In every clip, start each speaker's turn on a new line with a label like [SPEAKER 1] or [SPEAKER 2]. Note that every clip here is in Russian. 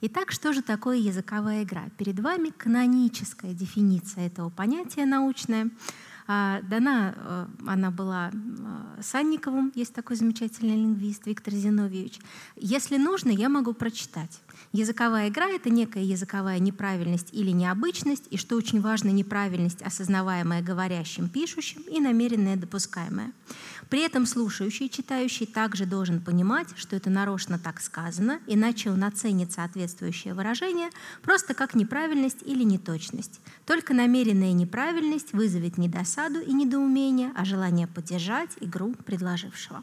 [SPEAKER 1] Итак, что же такое языковая игра? Перед вами каноническая дефиниция этого понятия научная. А, дана э, она была э, Санниковым, есть такой замечательный лингвист Виктор Зиновьевич. Если нужно, я могу прочитать. Языковая игра — это некая языковая неправильность или необычность, и, что очень важно, неправильность, осознаваемая говорящим, пишущим, и намеренная допускаемая. При этом слушающий и читающий также должен понимать, что это нарочно так сказано, иначе он оценит соответствующее выражение просто как неправильность или неточность. Только намеренная неправильность вызовет не досаду и недоумение, а желание поддержать игру предложившего.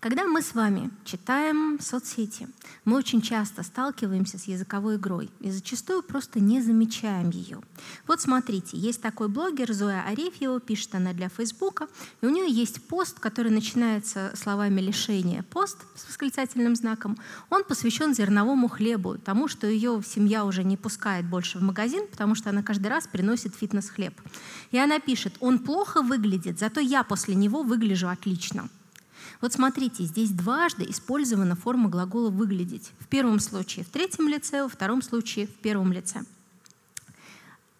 [SPEAKER 1] Когда мы с вами читаем соцсети, мы очень часто сталкиваемся с языковой игрой и зачастую просто не замечаем ее. Вот смотрите, есть такой блогер Зоя Арефьева, пишет она для Фейсбука, и у нее есть пост, который начинается словами «лишение», пост с восклицательным знаком. Он посвящен зерновому хлебу, тому, что ее семья уже не пускает больше в магазин, потому что она каждый раз приносит фитнес-хлеб. И она пишет, он плохо выглядит, зато я после него выгляжу отлично. Вот смотрите, здесь дважды использована форма глагола «выглядеть». В первом случае в третьем лице, во втором случае в первом лице.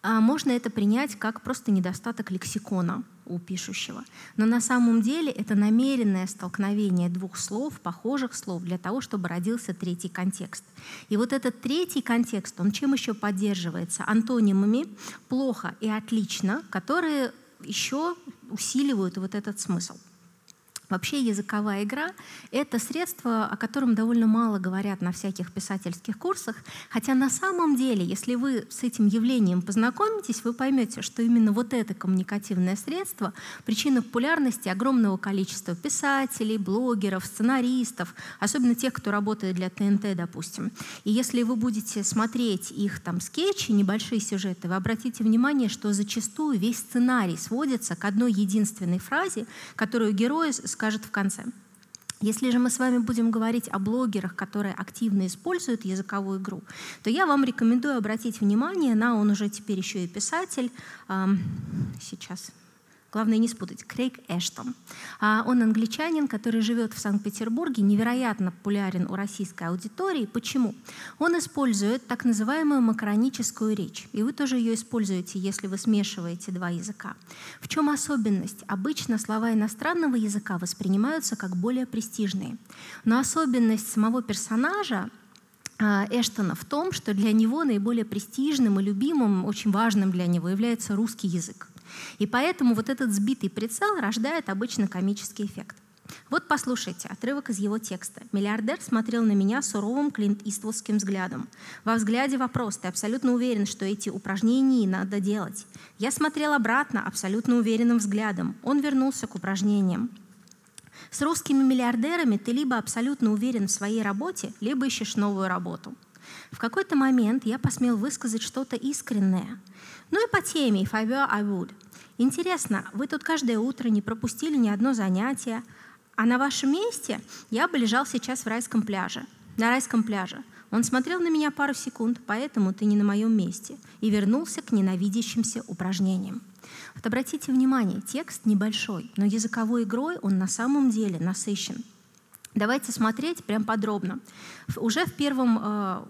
[SPEAKER 1] А можно это принять как просто недостаток лексикона у пишущего. Но на самом деле это намеренное столкновение двух слов, похожих слов, для того, чтобы родился третий контекст. И вот этот третий контекст, он чем еще поддерживается? Антонимами «плохо» и «отлично», которые еще усиливают вот этот смысл. Вообще языковая игра — это средство, о котором довольно мало говорят на всяких писательских курсах, хотя на самом деле, если вы с этим явлением познакомитесь, вы поймете, что именно вот это коммуникативное средство — причина популярности огромного количества писателей, блогеров, сценаристов, особенно тех, кто работает для ТНТ, допустим. И если вы будете смотреть их там скетчи, небольшие сюжеты, вы обратите внимание, что зачастую весь сценарий сводится к одной единственной фразе, которую герой скажет в конце. Если же мы с вами будем говорить о блогерах, которые активно используют языковую игру, то я вам рекомендую обратить внимание на, он уже теперь еще и писатель, сейчас Главное не спутать. Крейг Эштон. А он англичанин, который живет в Санкт-Петербурге, невероятно популярен у российской аудитории. Почему? Он использует так называемую макроническую речь. И вы тоже ее используете, если вы смешиваете два языка. В чем особенность? Обычно слова иностранного языка воспринимаются как более престижные. Но особенность самого персонажа а, Эштона в том, что для него наиболее престижным и любимым, очень важным для него является русский язык. И поэтому вот этот сбитый прицел рождает обычно комический эффект. Вот послушайте отрывок из его текста. Миллиардер смотрел на меня суровым Клинт Иствудским взглядом. Во взгляде вопрос, ты абсолютно уверен, что эти упражнения надо делать. Я смотрел обратно абсолютно уверенным взглядом. Он вернулся к упражнениям. С русскими миллиардерами ты либо абсолютно уверен в своей работе, либо ищешь новую работу. В какой-то момент я посмел высказать что-то искреннее. Ну и по теме «If I were, I would». Интересно, вы тут каждое утро не пропустили ни одно занятие, а на вашем месте я бы лежал сейчас в райском пляже. На райском пляже. Он смотрел на меня пару секунд, поэтому ты не на моем месте, и вернулся к ненавидящимся упражнениям. Вот обратите внимание, текст небольшой, но языковой игрой он на самом деле насыщен. Давайте смотреть прям подробно. Уже в первом э,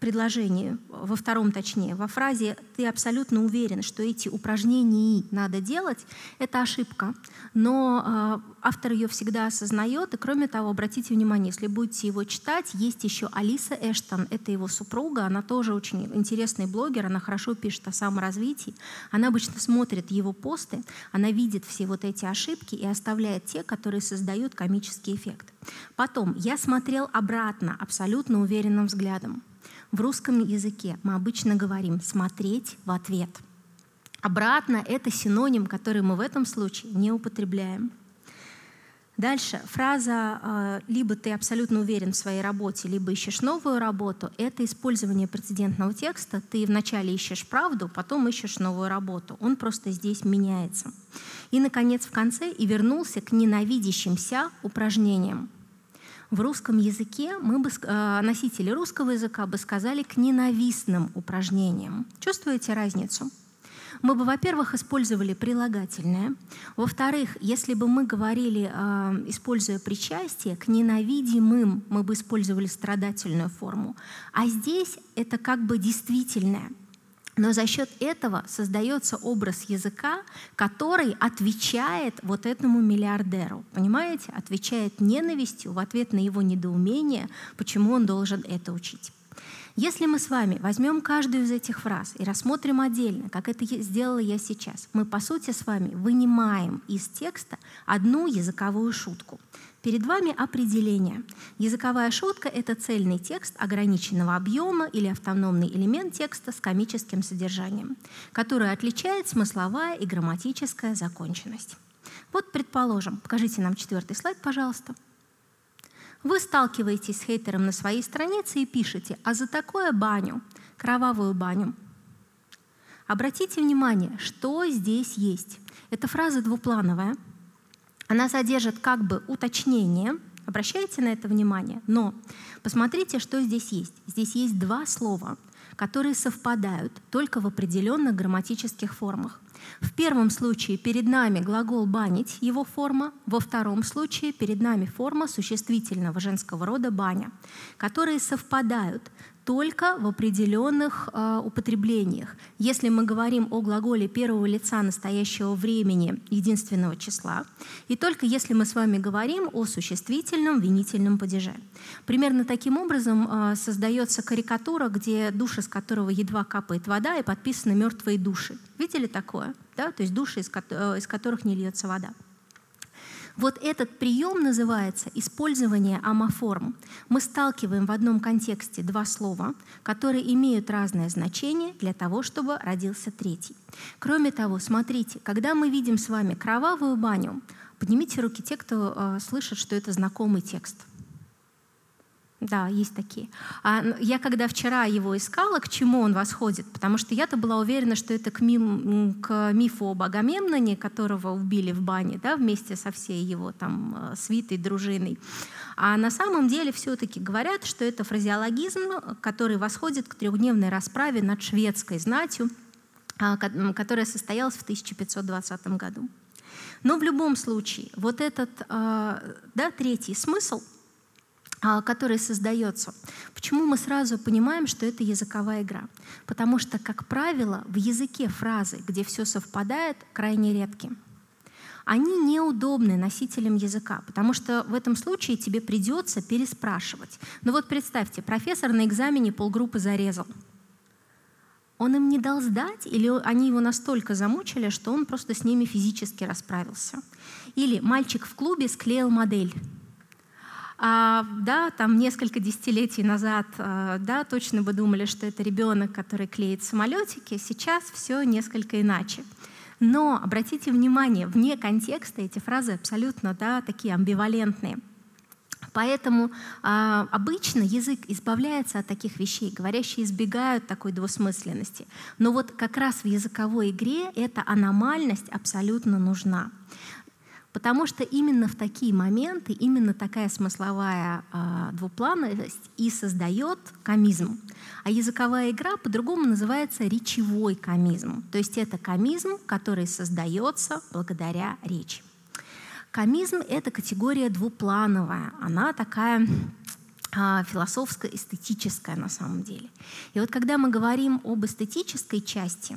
[SPEAKER 1] предложении, во втором точнее, во фразе «ты абсолютно уверен, что эти упражнения надо делать», это ошибка. Но э, автор ее всегда осознает. И кроме того, обратите внимание, если будете его читать, есть еще Алиса Эштон, это его супруга, она тоже очень интересный блогер, она хорошо пишет о саморазвитии. Она обычно смотрит его посты, она видит все вот эти ошибки и оставляет те, которые создают комический эффект. Потом, я смотрел обратно, абсолютно уверенным взглядом. В русском языке мы обычно говорим «смотреть в ответ». Обратно — это синоним, который мы в этом случае не употребляем. Дальше фраза э, «либо ты абсолютно уверен в своей работе, либо ищешь новую работу» — это использование прецедентного текста. Ты вначале ищешь правду, потом ищешь новую работу. Он просто здесь меняется. И, наконец, в конце «и вернулся к ненавидящимся упражнениям». В русском языке мы бы, э, носители русского языка бы сказали к ненавистным упражнениям. Чувствуете разницу? Мы бы, во-первых, использовали прилагательное. Во-вторых, если бы мы говорили, э, используя причастие, к ненавидимым мы бы использовали страдательную форму. А здесь это как бы действительное. Но за счет этого создается образ языка, который отвечает вот этому миллиардеру. Понимаете? Отвечает ненавистью в ответ на его недоумение, почему он должен это учить. Если мы с вами возьмем каждую из этих фраз и рассмотрим отдельно, как это сделала я сейчас, мы, по сути, с вами вынимаем из текста одну языковую шутку. Перед вами определение. Языковая шутка — это цельный текст ограниченного объема или автономный элемент текста с комическим содержанием, который отличает смысловая и грамматическая законченность. Вот, предположим, покажите нам четвертый слайд, пожалуйста. Вы сталкиваетесь с хейтером на своей странице и пишете, а за такое баню, кровавую баню. Обратите внимание, что здесь есть. Эта фраза двуплановая. Она содержит как бы уточнение, обращайте на это внимание, но посмотрите, что здесь есть. Здесь есть два слова, которые совпадают только в определенных грамматических формах. В первом случае перед нами глагол «банить», его форма. Во втором случае перед нами форма существительного женского рода «баня», которые совпадают только в определенных э, употреблениях. Если мы говорим о глаголе первого лица настоящего времени единственного числа, и только если мы с вами говорим о существительном винительном падеже. Примерно таким образом э, создается карикатура, где душа, с которого едва капает вода, и подписаны мертвые души. Видели такое? Да? То есть души, из, ко- э, из которых не льется вода. Вот этот прием называется использование амоформ. Мы сталкиваем в одном контексте два слова, которые имеют разное значение для того, чтобы родился третий. Кроме того, смотрите, когда мы видим с вами кровавую баню, поднимите руки те, кто э, слышит, что это знакомый текст. Да, есть такие. А я когда вчера его искала, к чему он восходит, потому что я-то была уверена, что это к, мим, к мифу об Агамемноне, которого убили в бане, да, вместе со всей его там э, свитой, дружиной. А на самом деле все-таки говорят, что это фразеологизм, который восходит к трехдневной расправе над шведской знатью, а, которая состоялась в 1520 году. Но в любом случае, вот этот а, да, третий смысл — который создается. Почему мы сразу понимаем, что это языковая игра? Потому что, как правило, в языке фразы, где все совпадает, крайне редки. Они неудобны носителям языка, потому что в этом случае тебе придется переспрашивать. Ну вот представьте, профессор на экзамене полгруппы зарезал. Он им не дал сдать, или они его настолько замучили, что он просто с ними физически расправился. Или мальчик в клубе склеил модель а, да, там несколько десятилетий назад, а, да, точно бы думали, что это ребенок, который клеит самолетики. Сейчас все несколько иначе. Но обратите внимание, вне контекста эти фразы абсолютно да, такие амбивалентные. Поэтому э, обычно язык избавляется от таких вещей, говорящие избегают такой двусмысленности. Но вот как раз в языковой игре эта аномальность абсолютно нужна. Потому что именно в такие моменты, именно такая смысловая э, двуплановость и создает комизм. А языковая игра по-другому называется речевой комизм. То есть это комизм, который создается благодаря речи. Комизм — это категория двуплановая. Она такая а, философское, эстетическое на самом деле. И вот когда мы говорим об эстетической части,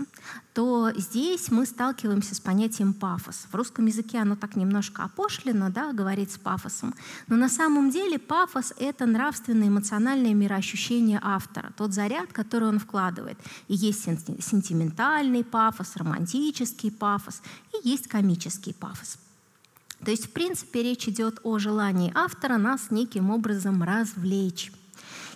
[SPEAKER 1] то здесь мы сталкиваемся с понятием пафос. В русском языке оно так немножко опошлено, да, говорить с пафосом. Но на самом деле пафос — это нравственное эмоциональное мироощущение автора, тот заряд, который он вкладывает. И есть сентиментальный пафос, романтический пафос, и есть комический пафос. То есть, в принципе, речь идет о желании автора нас неким образом развлечь.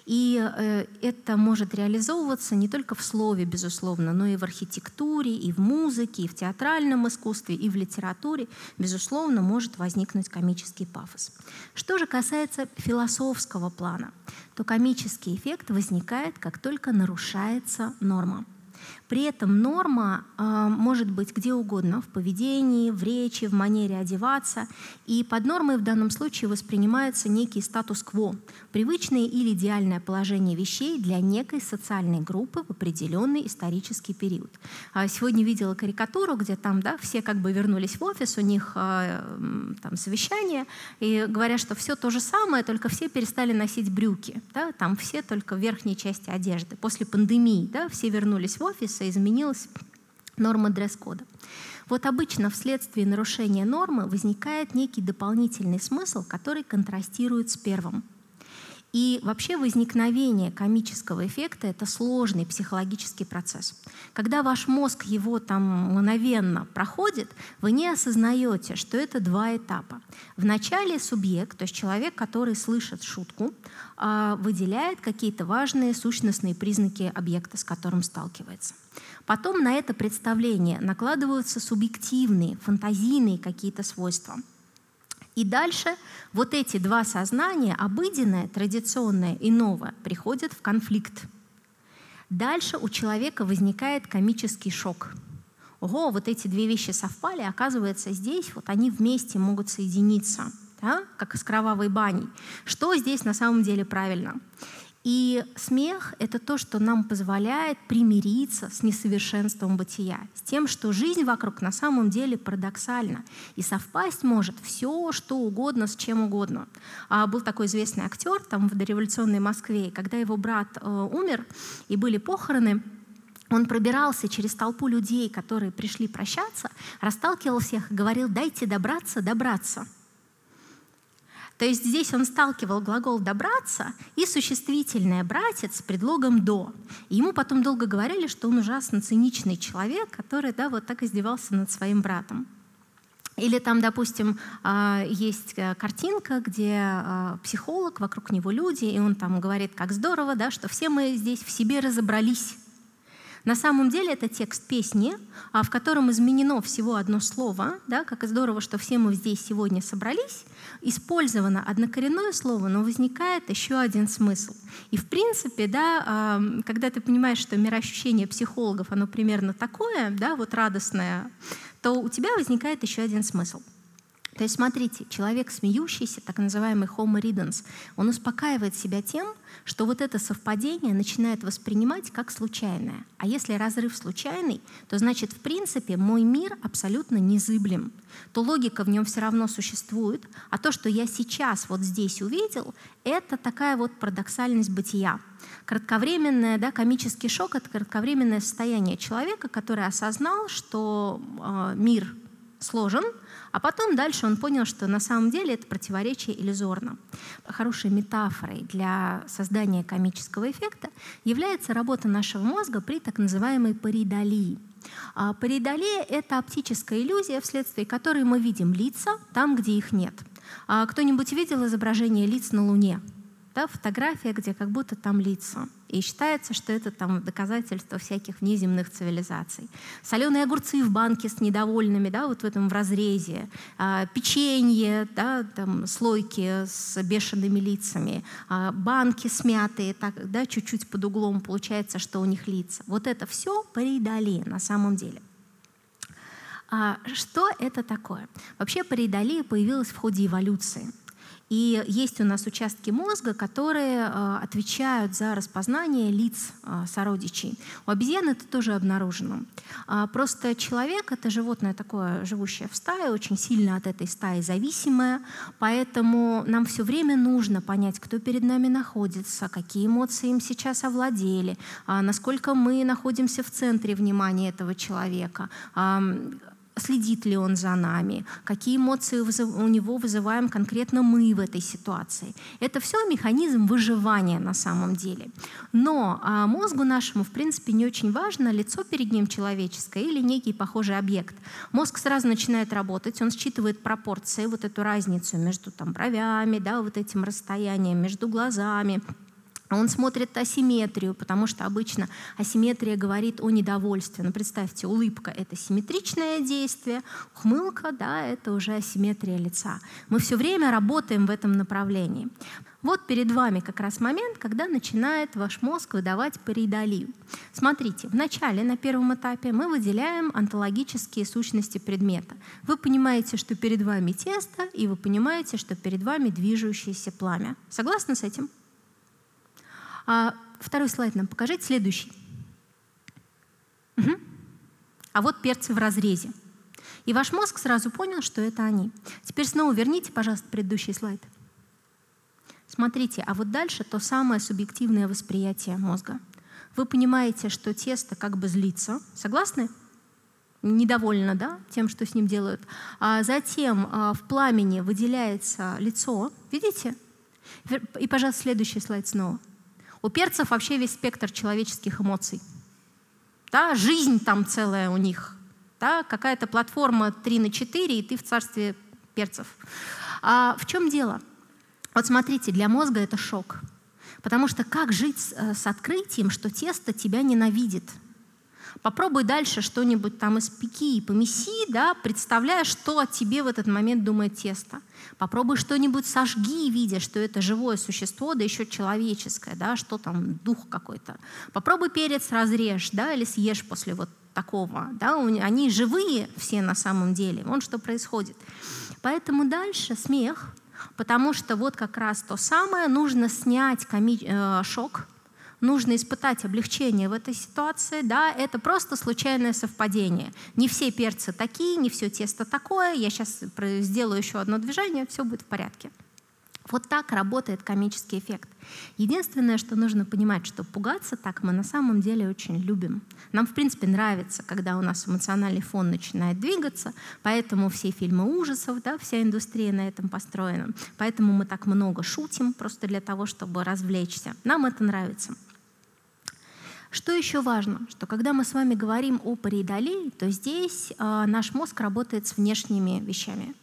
[SPEAKER 1] И э, это может реализовываться не только в слове, безусловно, но и в архитектуре, и в музыке, и в театральном искусстве, и в литературе, безусловно, может возникнуть комический пафос. Что же касается философского плана, то комический эффект возникает, как только нарушается норма. При этом норма э, может быть где угодно, в поведении, в речи, в манере одеваться. И под нормой в данном случае воспринимается некий статус-кво, привычное или идеальное положение вещей для некой социальной группы в определенный исторический период. А сегодня видела карикатуру, где там да, все как бы вернулись в офис, у них э, там совещание, и говорят, что все то же самое, только все перестали носить брюки. Да, там все только в верхней части одежды. После пандемии да, все вернулись в офис, и изменилась норма дресс-кода. Вот обычно вследствие нарушения нормы возникает некий дополнительный смысл, который контрастирует с первым – и вообще возникновение комического эффекта — это сложный психологический процесс. Когда ваш мозг его там мгновенно проходит, вы не осознаете, что это два этапа. Вначале субъект, то есть человек, который слышит шутку, а, выделяет какие-то важные сущностные признаки объекта, с которым сталкивается. Потом на это представление накладываются субъективные, фантазийные какие-то свойства — и дальше вот эти два сознания, обыденное, традиционное и новое, приходят в конфликт. Дальше у человека возникает комический шок. Ого, вот эти две вещи совпали, оказывается, здесь вот они вместе могут соединиться, да? как с кровавой баней. Что здесь на самом деле правильно? И смех — это то, что нам позволяет примириться с несовершенством бытия, с тем, что жизнь вокруг на самом деле парадоксальна, и совпасть может все, что угодно, с чем угодно. А был такой известный актер там в дореволюционной Москве, и когда его брат э, умер, и были похороны, он пробирался через толпу людей, которые пришли прощаться, расталкивал всех и говорил, дайте добраться, добраться. То есть здесь он сталкивал глагол «добраться» и существительное «братец» с предлогом «до». И ему потом долго говорили, что он ужасно циничный человек, который да, вот так издевался над своим братом. Или там, допустим, а, есть э, картинка, где а, психолог, вокруг него люди, и он там говорит, как здорово, да, что все мы здесь в себе разобрались. На самом деле это текст песни, а в котором изменено всего одно слово, да, как здорово, что все мы здесь сегодня собрались, использовано однокоренное слово, но возникает еще один смысл. И в принципе, да, когда ты понимаешь, что мироощущение психологов, оно примерно такое, да, вот радостное, то у тебя возникает еще один смысл — то есть смотрите, человек смеющийся, так называемый homo ridens, он успокаивает себя тем, что вот это совпадение начинает воспринимать как случайное. А если разрыв случайный, то значит, в принципе, мой мир абсолютно незыблем. То логика в нем все равно существует, а то, что я сейчас вот здесь увидел, это такая вот парадоксальность бытия. Кратковременное, да, комический шок — это кратковременное состояние человека, который осознал, что э, мир сложен, а потом дальше он понял, что на самом деле это противоречие иллюзорно. Хорошей метафорой для создания комического эффекта является работа нашего мозга при так называемой паридолии. А паридолия — это оптическая иллюзия, вследствие которой мы видим лица там, где их нет. А кто-нибудь видел изображение лиц на Луне? Да, фотография, где как будто там лица. И считается, что это там доказательство всяких внеземных цивилизаций. Соленые огурцы в банке с недовольными, да, вот в этом в разрезе. А, печенье, да, там, слойки с бешеными лицами. А, банки смятые, так, да, чуть-чуть под углом получается, что у них лица. Вот это все паридолия на самом деле. А что это такое? Вообще паридолия появилась в ходе эволюции. И есть у нас участки мозга, которые э, отвечают за распознание лиц э, сородичей. У обезьян это тоже обнаружено. А, просто человек — это животное такое, живущее в стае, очень сильно от этой стаи зависимое, поэтому нам все время нужно понять, кто перед нами находится, какие эмоции им сейчас овладели, а, насколько мы находимся в центре внимания этого человека, следит ли он за нами, какие эмоции у него вызываем конкретно мы в этой ситуации. Это все механизм выживания на самом деле. Но а мозгу нашему, в принципе, не очень важно лицо перед ним человеческое или некий похожий объект. Мозг сразу начинает работать, он считывает пропорции, вот эту разницу между там, бровями, да, вот этим расстоянием между глазами, он смотрит асимметрию, потому что обычно асимметрия говорит о недовольстве. Ну, представьте, улыбка — это симметричное действие, ухмылка, да, это уже асимметрия лица. Мы все время работаем в этом направлении. Вот перед вами как раз момент, когда начинает ваш мозг выдавать паридолию. Смотрите, вначале на первом этапе мы выделяем онтологические сущности предмета. Вы понимаете, что перед вами тесто, и вы понимаете, что перед вами движущееся пламя. Согласны с этим? А второй слайд нам покажите, следующий. Угу. А вот перцы в разрезе. И ваш мозг сразу понял, что это они. Теперь снова верните, пожалуйста, предыдущий слайд. Смотрите, а вот дальше то самое субъективное восприятие мозга. Вы понимаете, что тесто как бы злится. Согласны? Недовольно, да, тем, что с ним делают. А затем а, в пламени выделяется лицо. Видите? И, пожалуйста, следующий слайд снова. У перцев вообще весь спектр человеческих эмоций. Да, жизнь там целая у них. Да, какая-то платформа 3 на 4, и ты в царстве перцев. А в чем дело? Вот смотрите, для мозга это шок. Потому что как жить с, э, открытием, что тесто тебя ненавидит? Попробуй дальше что-нибудь там испеки и помеси, да, представляя, что о тебе в этот момент думает тесто. Попробуй что-нибудь сожги, видя, что это живое существо, да еще человеческое, да, что там, дух какой-то. Попробуй перец разрежь, да, или съешь после вот такого, да, они живые все на самом деле, вон что происходит. Поэтому дальше смех, потому что вот как раз то самое, нужно снять коми- э, шок, нужно испытать облегчение в этой ситуации, да, это просто случайное совпадение. Не все перцы такие, не все тесто такое, я сейчас сделаю еще одно движение, все будет в порядке. Вот так работает комический эффект. Единственное, что нужно понимать, что пугаться так мы на самом деле очень любим. Нам, в принципе, нравится, когда у нас эмоциональный фон начинает двигаться, поэтому все фильмы ужасов, да, вся индустрия на этом построена. Поэтому мы так много шутим, просто для того, чтобы развлечься. Нам это нравится. Что еще важно, что когда мы с вами говорим о париидолии, то здесь э, наш мозг работает с внешними вещами.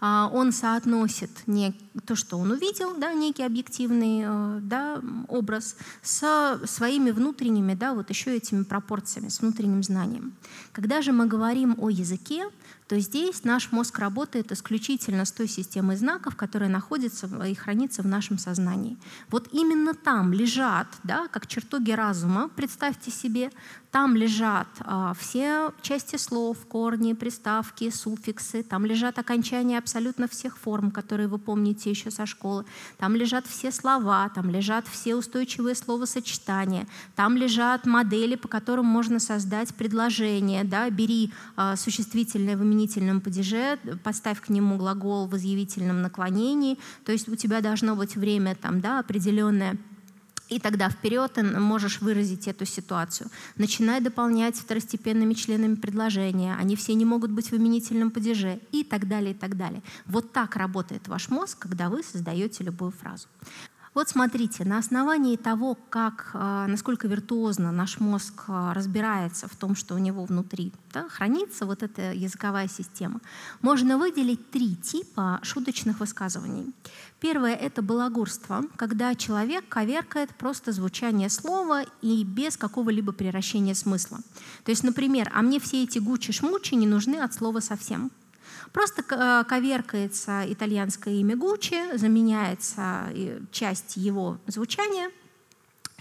[SPEAKER 1] А, он соотносит не то, что он увидел, да, некий объективный э, да, образ, с своими внутренними, да, вот еще этими пропорциями, с внутренним знанием. Когда же мы говорим о языке, то здесь наш мозг работает исключительно с той системой знаков, которая находится и хранится в нашем сознании. Вот именно там лежат, да, как чертоги разума, представьте себе, там лежат а, все части слов, корни, приставки, суффиксы, там лежат окончания абсолютно всех форм, которые вы помните еще со школы, там лежат все слова, там лежат все устойчивые словосочетания, там лежат модели, по которым можно создать предложение. Да? Бери а, существительное в именительном падеже, поставь к нему глагол в изъявительном наклонении, то есть у тебя должно быть время там, да, определенное и тогда вперед ты можешь выразить эту ситуацию. Начинай дополнять второстепенными членами предложения. Они все не могут быть в именительном падеже. И так далее, и так далее. Вот так работает ваш мозг, когда вы создаете любую фразу. Вот смотрите, на основании того, как, а, насколько виртуозно наш мозг а, разбирается в том, что у него внутри да, хранится вот эта языковая система, можно выделить три типа шуточных высказываний. Первое — это балагурство, когда человек коверкает просто звучание слова и без какого-либо превращения смысла. То есть, например, «а мне все эти гучи-шмучи не нужны от слова совсем». Просто э, коверкается итальянское имя Гуччи, заменяется э, часть его звучания,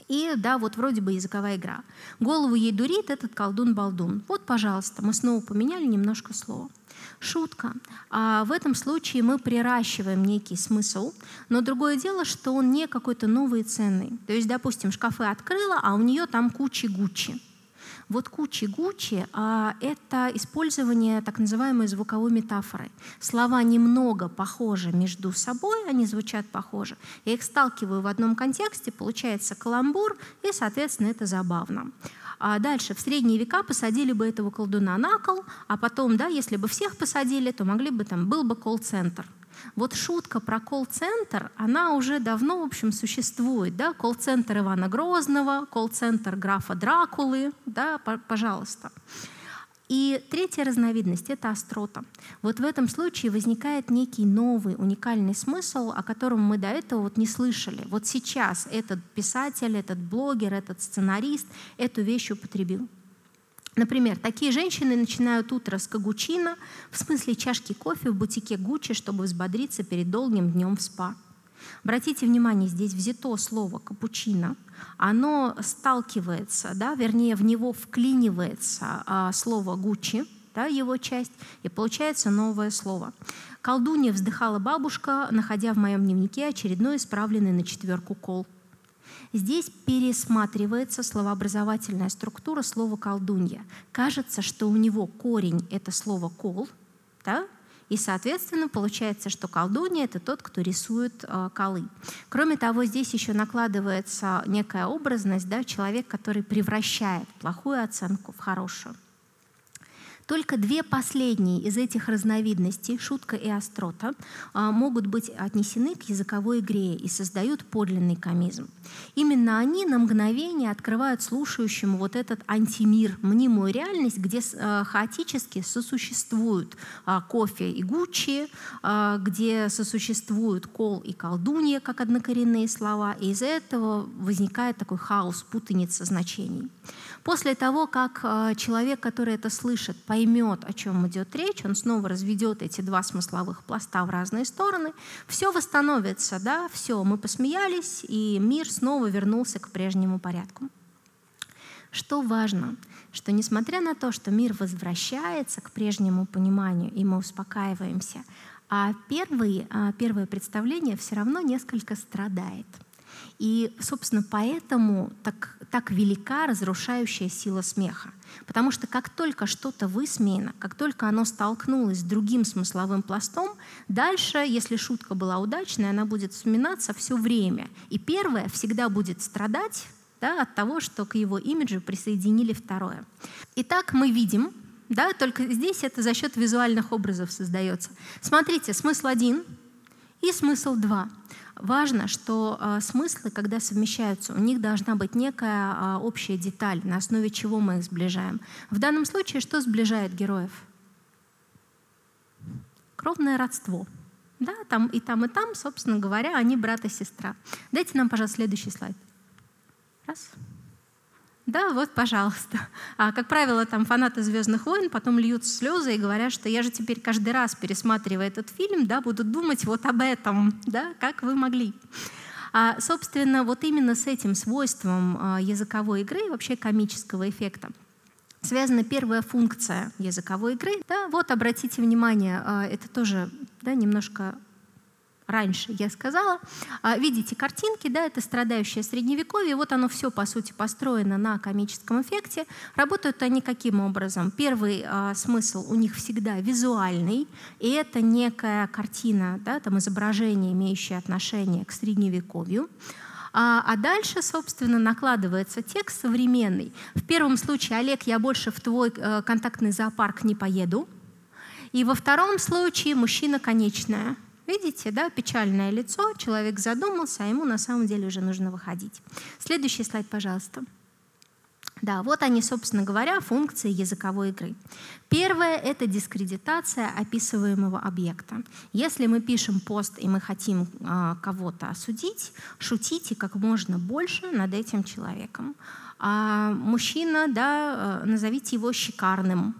[SPEAKER 1] и да, вот вроде бы языковая игра. Голову ей дурит этот колдун-балдун. Вот, пожалуйста, мы снова поменяли немножко слово. Шутка. А в этом случае мы приращиваем некий смысл, но другое дело, что он не какой-то новый и ценный. То есть, допустим, шкафы открыла, а у нее там куча Гуччи. Вот кучи-гучи а, — это использование так называемой звуковой метафоры. Слова немного похожи между собой, они звучат похоже. Я их сталкиваю в одном контексте, получается каламбур, и, соответственно, это забавно. А дальше, в средние века посадили бы этого колдуна на кол, а потом, да, если бы всех посадили, то могли бы там, был бы колл-центр. Вот шутка про колл-центр, она уже давно, в общем, существует. Да? Колл-центр Ивана Грозного, колл-центр графа Дракулы, да, пожалуйста. И третья разновидность — это острота. Вот в этом случае возникает некий новый уникальный смысл, о котором мы до этого вот не слышали. Вот сейчас этот писатель, этот блогер, этот сценарист эту вещь употребил. Например, такие женщины начинают утро с кагучина, в смысле чашки кофе в бутике Гуччи, чтобы взбодриться перед долгим днем в спа. Обратите внимание, здесь взято слово «капучино», оно сталкивается, да, вернее, в него вклинивается а, слово «гуччи», да, его часть, и получается новое слово. Колдунья вздыхала бабушка, находя в моем дневнике очередной исправленный на четверку кол. Здесь пересматривается словообразовательная структура слова «колдунья». Кажется, что у него корень — это слово «кол», да? И, соответственно, получается, что колдунья — это тот, кто рисует э, колы. Кроме того, здесь еще накладывается некая образность, да, человек, который превращает плохую оценку в хорошую. Только две последние из этих разновидностей, шутка и острота, а, могут быть отнесены к языковой игре и создают подлинный комизм. Именно они на мгновение открывают слушающему вот этот антимир, мнимую реальность, где а, хаотически сосуществуют а, кофе и гуччи, где сосуществуют кол и колдунья, как однокоренные слова, и из-за этого возникает такой хаос, путаница значений. После того, как человек, который это слышит, поймет, о чем идет речь, он снова разведет эти два смысловых пласта в разные стороны, все восстановится, да, все, мы посмеялись, и мир снова вернулся к прежнему порядку. Что важно, что несмотря на то, что мир возвращается к прежнему пониманию, и мы успокаиваемся, а первый, а первое представление все равно несколько страдает – и, собственно, поэтому так, так велика разрушающая сила смеха. Потому что как только что-то высмеяно, как только оно столкнулось с другим смысловым пластом, дальше, если шутка была удачной, она будет вспоминаться все время. И первое всегда будет страдать да, от того, что к его имиджу присоединили второе. Итак, мы видим, да, только здесь это за счет визуальных образов создается. Смотрите, смысл один и смысл два. Важно, что э, смыслы, когда совмещаются, у них должна быть некая э, общая деталь, на основе чего мы их сближаем. В данном случае что сближает героев? Кровное родство. Да, там и там, и там, собственно говоря, они брат и сестра. Дайте нам, пожалуйста, следующий слайд. Раз. Да, вот, пожалуйста. А, как правило, там фанаты «Звездных войн» потом льют слезы и говорят, что я же теперь каждый раз, пересматривая этот фильм, да, буду думать вот об этом, да, как вы могли. А, собственно, вот именно с этим свойством а, языковой игры и вообще комического эффекта связана первая функция языковой игры. Да, вот обратите внимание, а, это тоже да, немножко раньше я сказала. А, видите картинки, да, это страдающее средневековье. Вот оно все, по сути, построено на комическом эффекте. Работают они каким образом? Первый а, смысл у них всегда визуальный, и это некая картина, да, там изображение, имеющее отношение к средневековью. А, а дальше, собственно, накладывается текст современный. В первом случае, Олег, я больше в твой э, контактный зоопарк не поеду. И во втором случае мужчина конечная. Видите, да, печальное лицо, человек задумался, а ему на самом деле уже нужно выходить. Следующий слайд, пожалуйста. Да, вот они, собственно говоря, функции языковой игры. Первое — это дискредитация описываемого объекта. Если мы пишем пост и мы хотим э, кого-то осудить, шутите как можно больше над этим человеком. А мужчина, да, э, назовите его шикарным,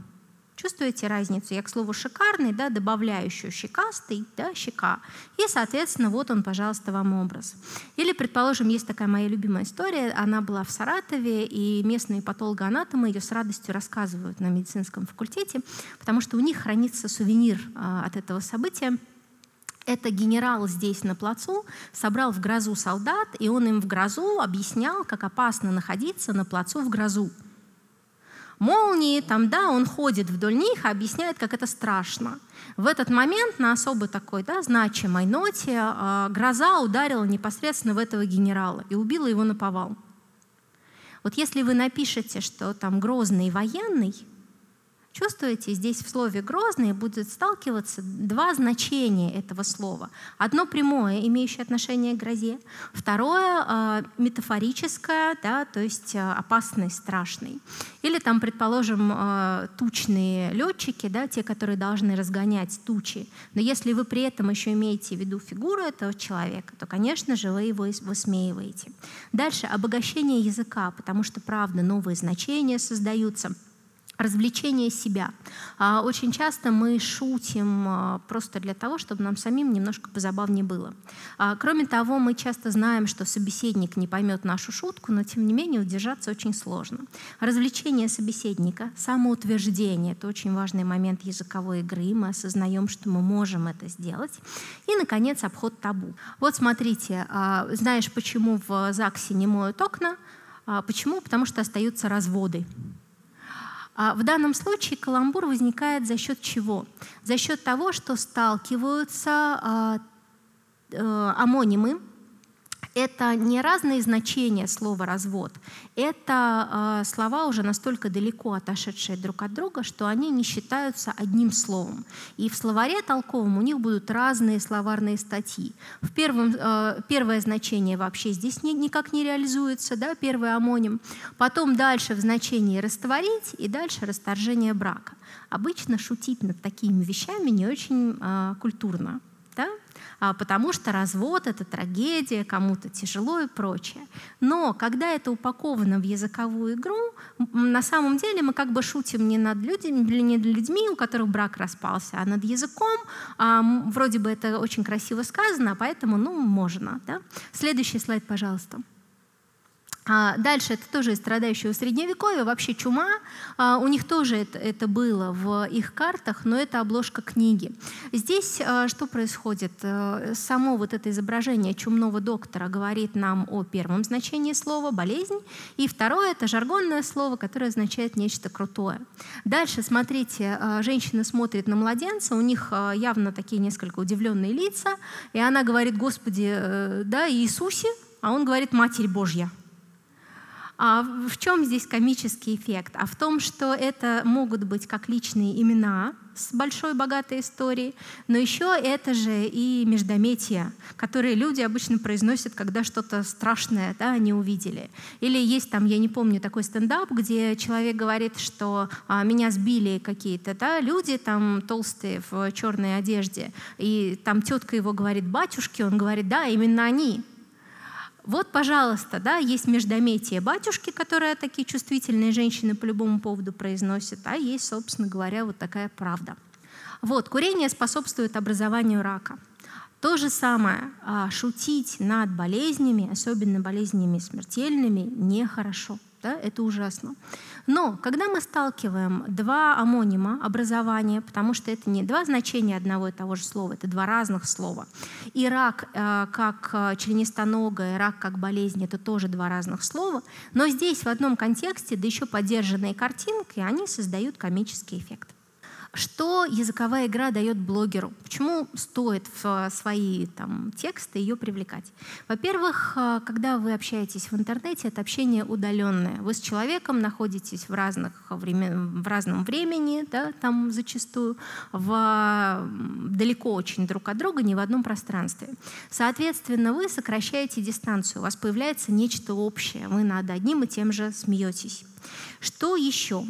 [SPEAKER 1] Чувствуете разницу? Я к слову шикарный, да, добавляю еще щекастый, да, щека. И, соответственно, вот он, пожалуйста, вам образ. Или, предположим, есть такая моя любимая история. Она была в Саратове, и местные патологоанатомы ее с радостью рассказывают на медицинском факультете, потому что у них хранится сувенир а, от этого события. Это генерал здесь на плацу собрал в грозу солдат, и он им в грозу объяснял, как опасно находиться на плацу в грозу молнии, там, да, он ходит вдоль них, объясняет, как это страшно. В этот момент на особо такой да, значимой ноте э, гроза ударила непосредственно в этого генерала и убила его на повал. Вот если вы напишете, что там грозный военный, Чувствуете, здесь в слове «грозный» будет сталкиваться два значения этого слова. Одно прямое, имеющее отношение к грозе, второе э, метафорическое, да, то есть э, опасный, страшный. Или там, предположим, э, тучные летчики, да, те, которые должны разгонять тучи. Но если вы при этом еще имеете в виду фигуру этого человека, то, конечно же, вы его высмеиваете. Дальше обогащение языка, потому что, правда, новые значения создаются – развлечение себя. А, очень часто мы шутим а, просто для того, чтобы нам самим немножко позабавнее было. А, кроме того, мы часто знаем, что собеседник не поймет нашу шутку, но тем не менее удержаться очень сложно. Развлечение собеседника, самоутверждение — это очень важный момент языковой игры. Мы осознаем, что мы можем это сделать. И, наконец, обход табу. Вот смотрите, знаешь, почему в ЗАГСе не моют окна? Почему? Потому что остаются разводы. А в данном случае каламбур возникает за счет чего? За счет того, что сталкиваются а, э, амонимы, это не разные значения слова «развод», это э, слова уже настолько далеко отошедшие друг от друга, что они не считаются одним словом. И в словаре толковом у них будут разные словарные статьи. В первом, э, первое значение вообще здесь ни, никак не реализуется, да, первый амоним. Потом дальше в значении «растворить» и дальше «расторжение брака». Обычно шутить над такими вещами не очень э, культурно. Да? А, потому что развод — это трагедия, кому-то тяжело и прочее. Но когда это упаковано в языковую игру, на самом деле мы как бы шутим не над людьми, не над людьми, у которых брак распался, а над языком. А, вроде бы это очень красиво сказано, поэтому ну, можно. Да? Следующий слайд, пожалуйста. А дальше это тоже из страдающего средневековья, вообще чума. А, у них тоже это, это было в их картах, но это обложка книги. Здесь а, что происходит? Э, само вот это изображение чумного доктора говорит нам о первом значении слова «болезнь», и второе — это жаргонное слово, которое означает нечто крутое. Дальше, смотрите, женщина смотрит на младенца, у них явно такие несколько удивленные лица, и она говорит «Господи, э, да, Иисусе», а он говорит «Матерь Божья». А в чем здесь комический эффект? А в том, что это могут быть как личные имена с большой богатой историей, но еще это же и междометия, которые люди обычно произносят, когда что-то страшное да, они увидели. Или есть там, я не помню, такой стендап, где человек говорит, что а, меня сбили какие-то да, люди там толстые в черной одежде, и там тетка его говорит батюшки, он говорит, да, именно они. Вот, пожалуйста, да, есть междометие батюшки, которые такие чувствительные женщины по любому поводу произносят, а есть, собственно говоря, вот такая правда. Вот, курение способствует образованию рака. То же самое, а, шутить над болезнями, особенно болезнями смертельными, нехорошо. Да, это ужасно. Но когда мы сталкиваем два амонима образования, потому что это не два значения одного и того же слова, это два разных слова, и рак э, как э, членистоногая, рак как болезнь, это тоже два разных слова, но здесь в одном контексте, да еще поддержанные картинкой, они создают комический эффект. Что языковая игра дает блогеру? Почему стоит в свои там, тексты ее привлекать? Во-первых, э, когда вы общаетесь в интернете, это общение удаленное. Вы с человеком находитесь в, разных времен, в разном времени, да, там зачастую, в, далеко очень друг от друга, не в одном пространстве. Соответственно, вы сокращаете дистанцию, у вас появляется нечто общее, вы над одним и тем же смеетесь. Что еще?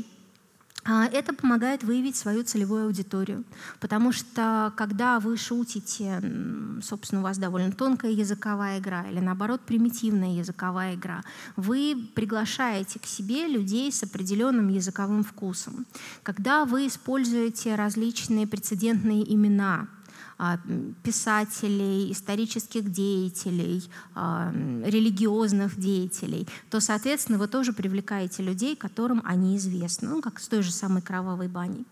[SPEAKER 1] А, это помогает выявить свою целевую аудиторию, потому что когда вы шутите, собственно, у вас довольно тонкая языковая игра или наоборот примитивная языковая игра, вы приглашаете к себе людей с определенным языковым вкусом. Когда вы используете различные прецедентные имена, писателей, исторических деятелей, а, религиозных деятелей, то, соответственно, вы тоже привлекаете людей, которым они известны, ну, как с той же самой кровавой баней.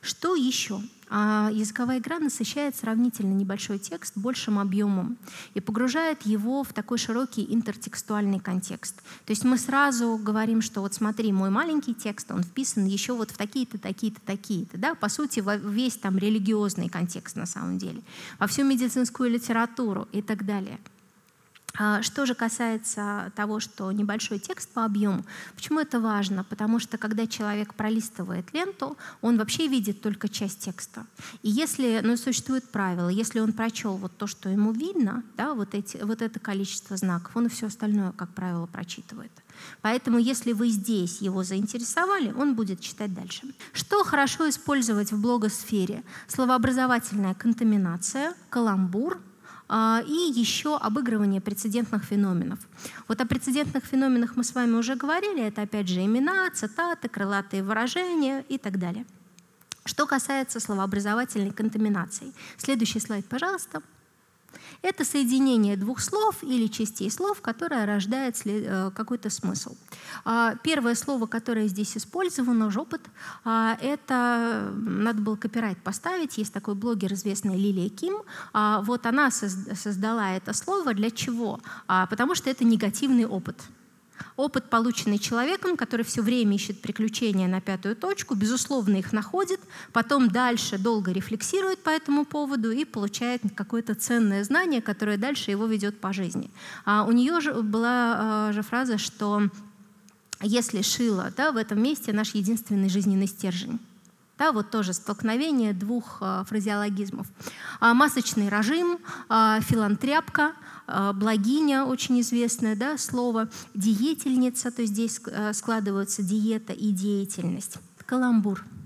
[SPEAKER 1] Что еще? А языковая игра насыщает сравнительно небольшой текст большим объемом и погружает его в такой широкий интертекстуальный контекст. То есть мы сразу говорим, что вот смотри, мой маленький текст, он вписан еще вот в такие-то, такие-то, такие-то. Да? По сути, весь там религиозный контекст на самом деле, во всю медицинскую литературу и так далее. А, что же касается того, что небольшой текст по объему, почему это важно? Потому что когда человек пролистывает ленту, он вообще видит только часть текста. И если, ну, существует правило, если он прочел вот то, что ему видно, да, вот, эти, вот это количество знаков, он все остальное, как правило, прочитывает. Поэтому, если вы здесь его заинтересовали, он будет читать дальше. Что хорошо использовать в блогосфере? Словообразовательная контаминация, каламбур, и еще обыгрывание прецедентных феноменов. Вот о прецедентных феноменах мы с вами уже говорили, это опять же имена, цитаты, крылатые выражения и так далее. Что касается словообразовательной контаминации. Следующий слайд, пожалуйста. Это соединение двух слов или частей слов, которое рождает э, какой-то смысл. А, первое слово, которое здесь использовано, «жопот», а, это надо было копирайт поставить. Есть такой блогер, известный Лилия Ким. А, вот она создала это слово. Для чего? Потому что это негативный опыт. Опыт, полученный человеком, который все время ищет приключения на пятую точку, безусловно, их находит, потом дальше долго рефлексирует по этому поводу и получает какое-то ценное знание, которое дальше его ведет по жизни. А у нее же была а, же фраза, что если шила да, в этом месте наш единственный жизненный стержень. Да, вот тоже столкновение двух э, фразеологизмов. А, масочный режим, э, филантряпка, э, благиня, очень известное да, слово, деятельница, то есть здесь э, складываются диета и деятельность. Каламбур –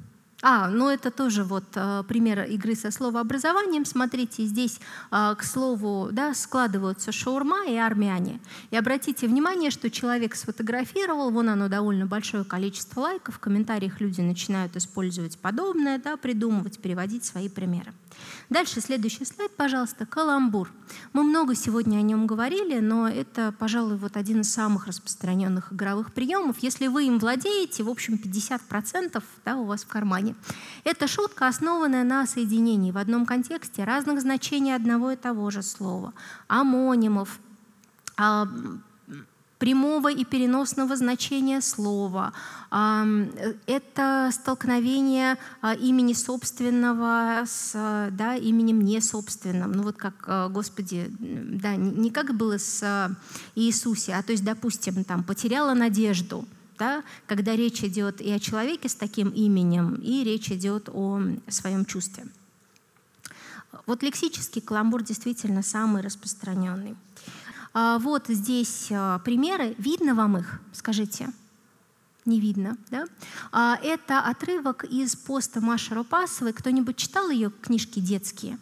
[SPEAKER 1] а, ну это тоже вот э, пример игры со словообразованием. Смотрите, здесь, э, к слову, да, складываются шаурма и армяне. И обратите внимание, что человек сфотографировал, вон оно довольно большое количество лайков, в комментариях люди начинают использовать подобное, да, придумывать, переводить свои примеры. Дальше следующий слайд, пожалуйста, каламбур. Мы много сегодня о нем говорили, но это, пожалуй, вот один из самых распространенных игровых приемов. Если вы им владеете, в общем, 50% да, у вас в кармане. Это шутка, основанная на соединении в одном контексте разных значений одного и того же слова, амонимов, а, прямого и переносного значения слова. Это столкновение а, имени собственного с да, именем несобственным. Ну вот как, а, Господи, да, не как было с а, Иисусе, а то есть, допустим, там, потеряла надежду, да, когда речь идет и о человеке с таким именем, и речь идет о своем чувстве. Вот лексический каламбур действительно самый распространенный. А, вот здесь а, примеры. Видно вам их? Скажите. Не видно, да? А, это отрывок из поста Маши Рупасовой. Кто-нибудь читал ее книжки детские?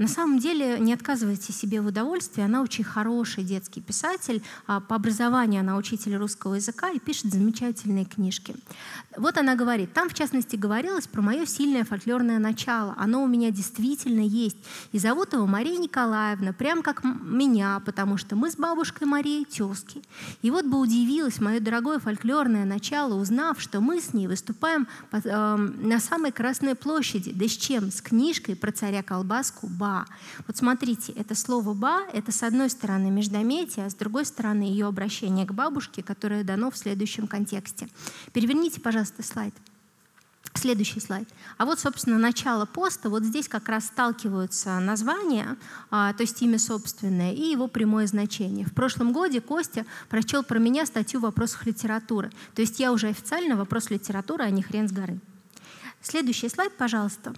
[SPEAKER 1] На самом деле не отказывайте себе в удовольствии. Она очень хороший детский писатель. А, по образованию она учитель русского языка и пишет замечательные книжки. Вот она говорит, там в частности говорилось про мое сильное фольклорное начало. Оно у меня действительно есть. И зовут его Мария Николаевна, прям как меня, потому что мы с бабушкой Марией тезки. И вот бы удивилось мое дорогое фольклорное начало, узнав, что мы с ней выступаем э, на самой Красной площади. Да с чем? С книжкой про царя колбаску «Ба». «Ба». Вот смотрите, это слово «ба» — это с одной стороны междометие, а с другой стороны ее обращение к бабушке, которое дано в следующем контексте. Переверните, пожалуйста, слайд. Следующий слайд. А вот, собственно, начало поста. Вот здесь как раз сталкиваются названия, а, то есть имя собственное, и его прямое значение. В прошлом году Костя прочел про меня статью в вопросах литературы. То есть я уже официально вопрос литературы, а не хрен с горы. Следующий слайд, пожалуйста.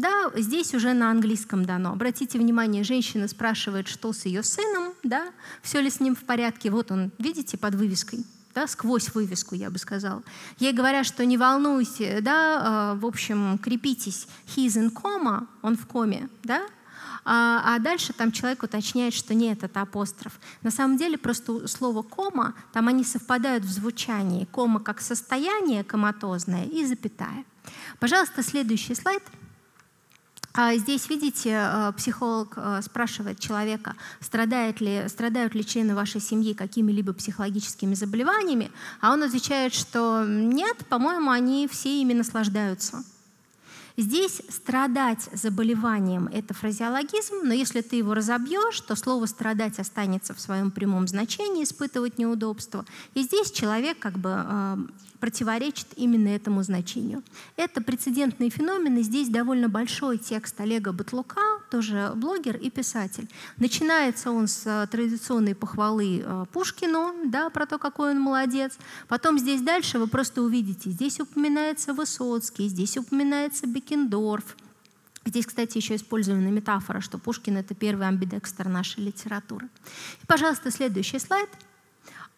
[SPEAKER 1] Да, здесь уже на английском дано. Обратите внимание, женщина спрашивает, что с ее сыном, да, все ли с ним в порядке. Вот он, видите, под вывеской да, сквозь вывеску, я бы сказала. Ей говорят, что не волнуйся, да, а, в общем, крепитесь, he's in coma, он в коме, да, а, а дальше там человек уточняет, что нет, это апостроф. На самом деле просто слово кома, там они совпадают в звучании. Кома как состояние коматозное и запятая. Пожалуйста, следующий слайд – здесь, видите, э, психолог э, спрашивает человека, страдает ли, страдают ли члены вашей семьи какими-либо психологическими заболеваниями, а он отвечает, что нет, по-моему, они все ими наслаждаются. Здесь страдать заболеванием – это фразеологизм, но если ты его разобьешь, то слово «страдать» останется в своем прямом значении, испытывать неудобства. И здесь человек как бы э, противоречит именно этому значению. Это прецедентные феномены. Здесь довольно большой текст Олега Батлука, тоже блогер и писатель. Начинается он с э, традиционной похвалы э, Пушкину, да, про то, какой он молодец. Потом здесь дальше вы просто увидите, здесь упоминается Высоцкий, здесь упоминается Бекендорф, Здесь, кстати, еще использована метафора, что Пушкин — это первый амбидекстер нашей литературы. И, пожалуйста, следующий слайд —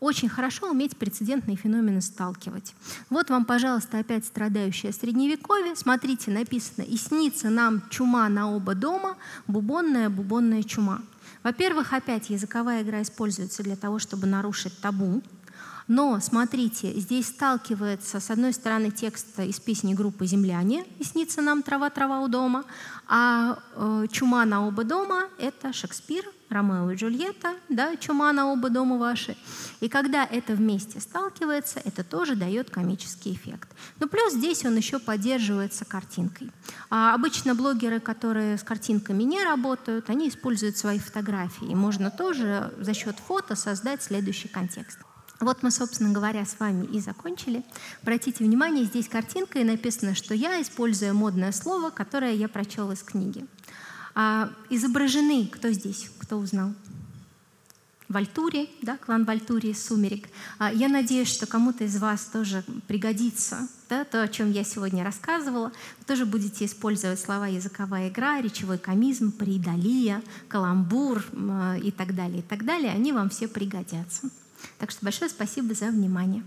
[SPEAKER 1] очень хорошо уметь прецедентные феномены сталкивать. Вот вам, пожалуйста, опять страдающее средневековье. Смотрите, написано «И снится нам чума на оба дома, бубонная, бубонная чума». Во-первых, опять языковая игра используется для того, чтобы нарушить табу, но, смотрите, здесь сталкивается, с одной стороны, текст из песни группы «Земляне» и «Снится нам трава-трава у дома», а э, «Чума на оба дома» — это Шекспир, Ромео и Джульетта, да, «Чума на оба дома ваши». И когда это вместе сталкивается, это тоже дает комический эффект. Но плюс здесь он еще поддерживается картинкой. А обычно блогеры, которые с картинками не работают, они используют свои фотографии. Можно тоже за счет фото создать следующий контекст. Вот мы, собственно говоря, с вами и закончили. Обратите внимание, здесь картинка, и написано, что я использую модное слово, которое я прочел из книги. А, изображены, кто здесь, кто узнал? Вальтури, да, клан Вальтури «Сумерек». А, я надеюсь, что кому-то из вас тоже пригодится да, то, о чем я сегодня рассказывала. Вы тоже будете использовать слова «языковая игра», «речевой комизм», «придалия», «каламбур» и так далее, и так далее. Они вам все пригодятся. Так что большое спасибо за внимание.